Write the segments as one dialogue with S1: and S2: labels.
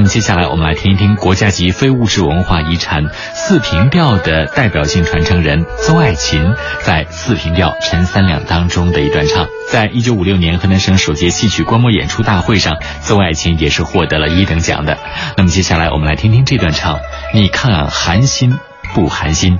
S1: 那么接下来我们来听一听国家级非物质文化遗产四平调的代表性传承人邹爱琴在四平调陈三两当中的一段唱。在一九五六年河南省首届戏曲观摩演出大会上，邹爱琴也是获得了一等奖的。那么接下来我们来听听这段唱，你看寒心不寒心？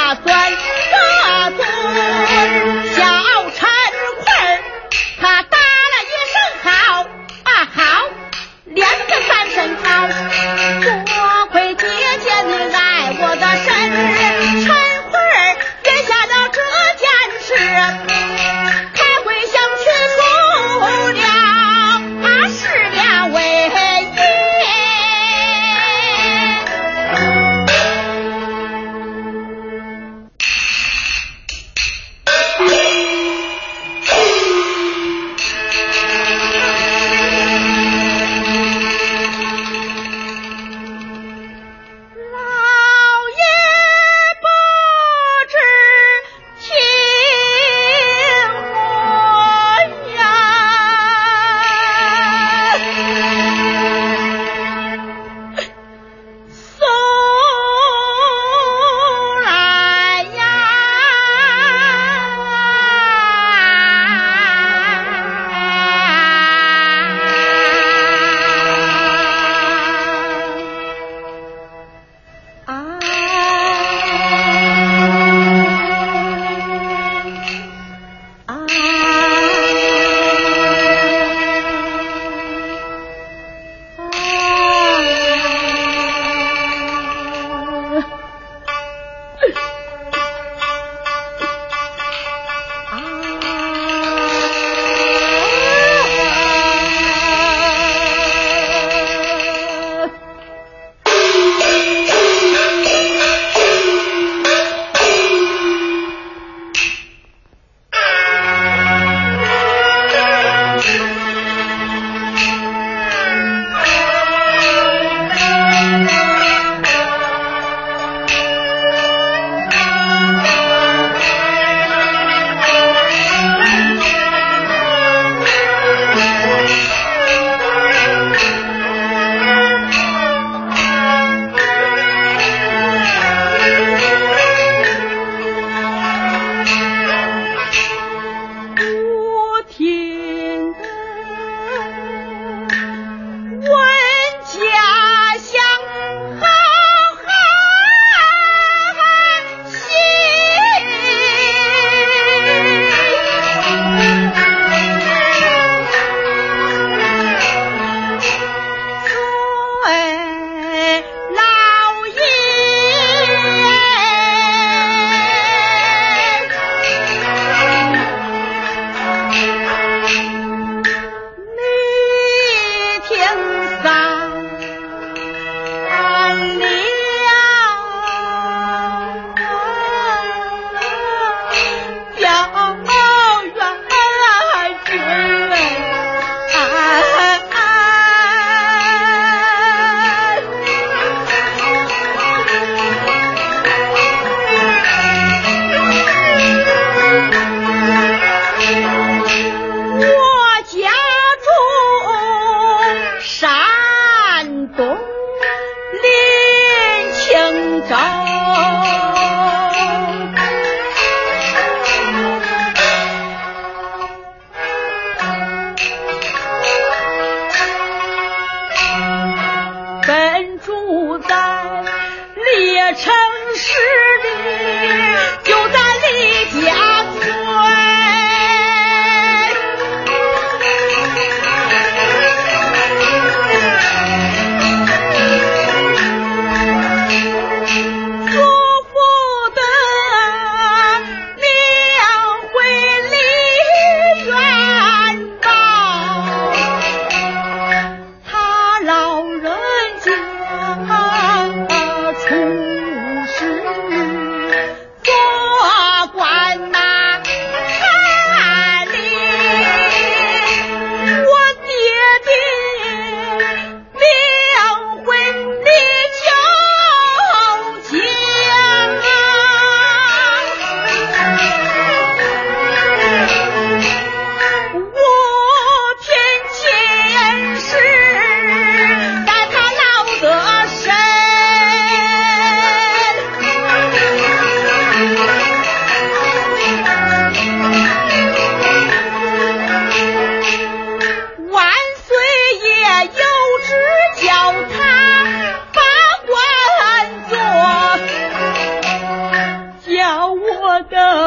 S2: 大专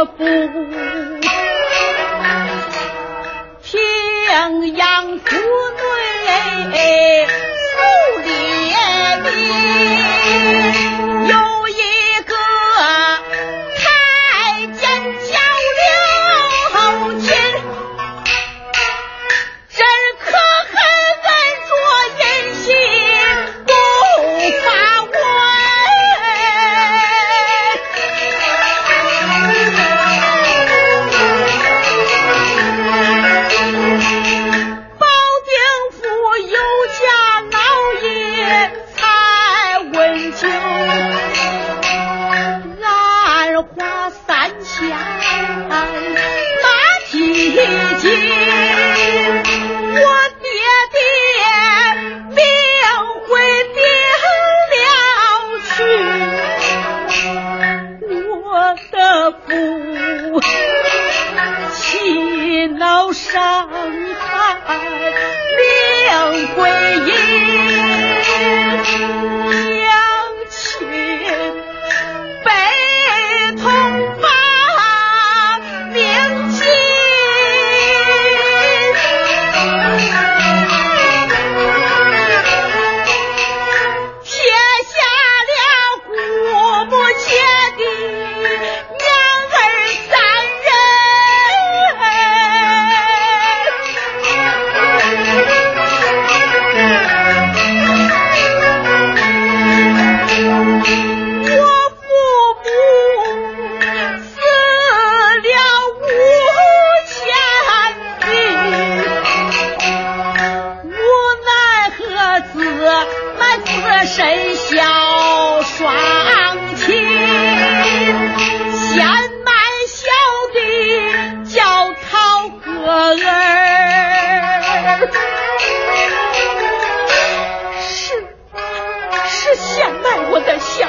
S2: 不身小双亲，先买小的叫曹哥儿。是是，先卖我的小。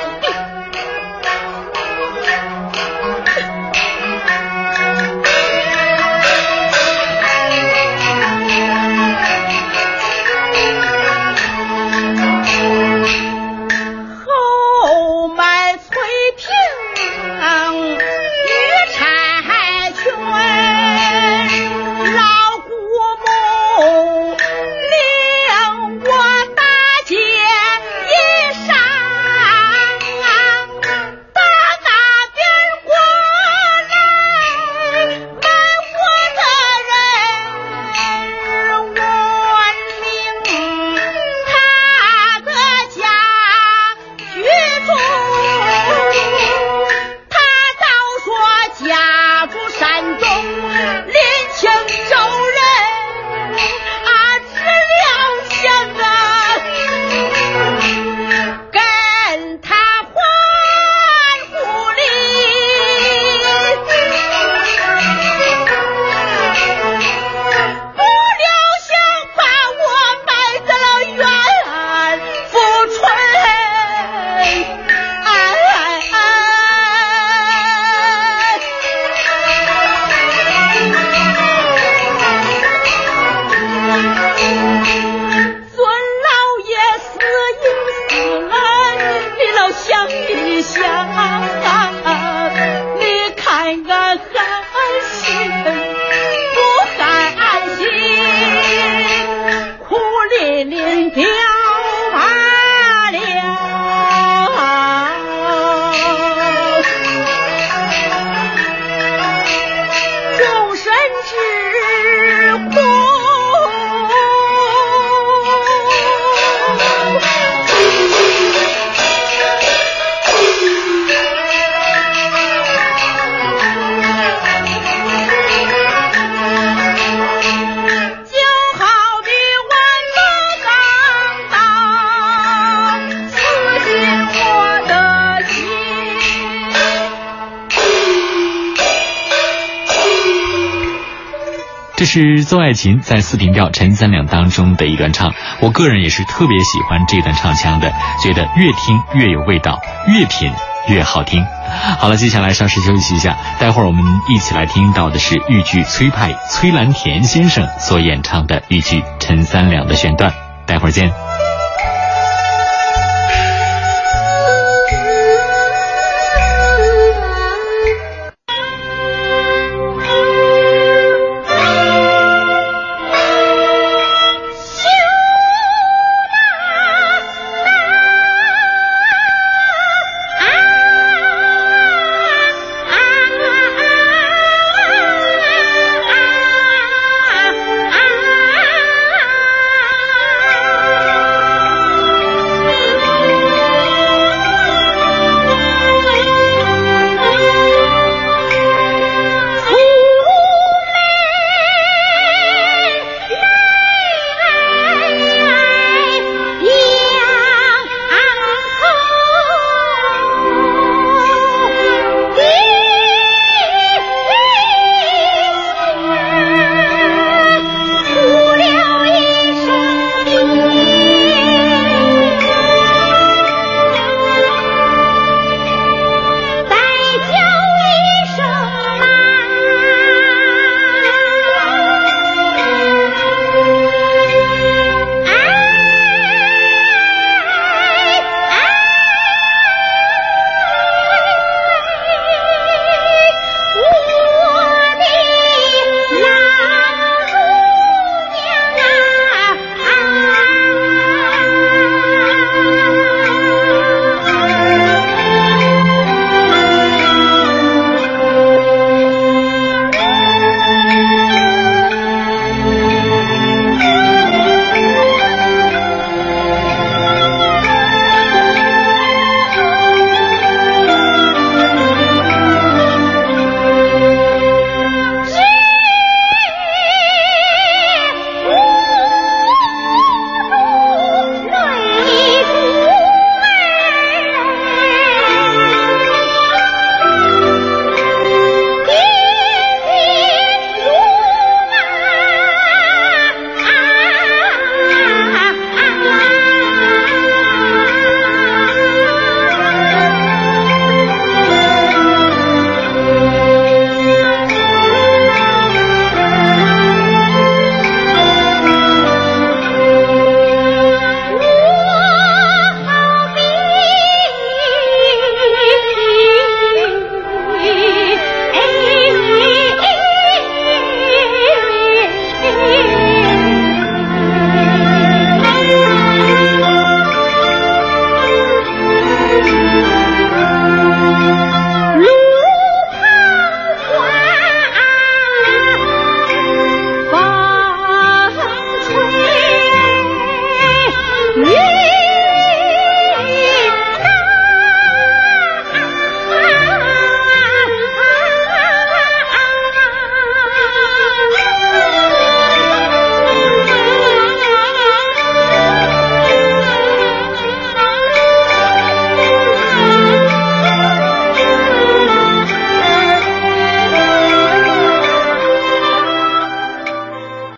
S1: 这是邹爱琴在四平调陈三两当中的一段唱，我个人也是特别喜欢这段唱腔的，觉得越听越有味道，越品越好听。好了，接下来稍事休息一下，待会儿我们一起来听到的是豫剧崔派崔兰田先生所演唱的豫剧陈三两的选段，待会儿见。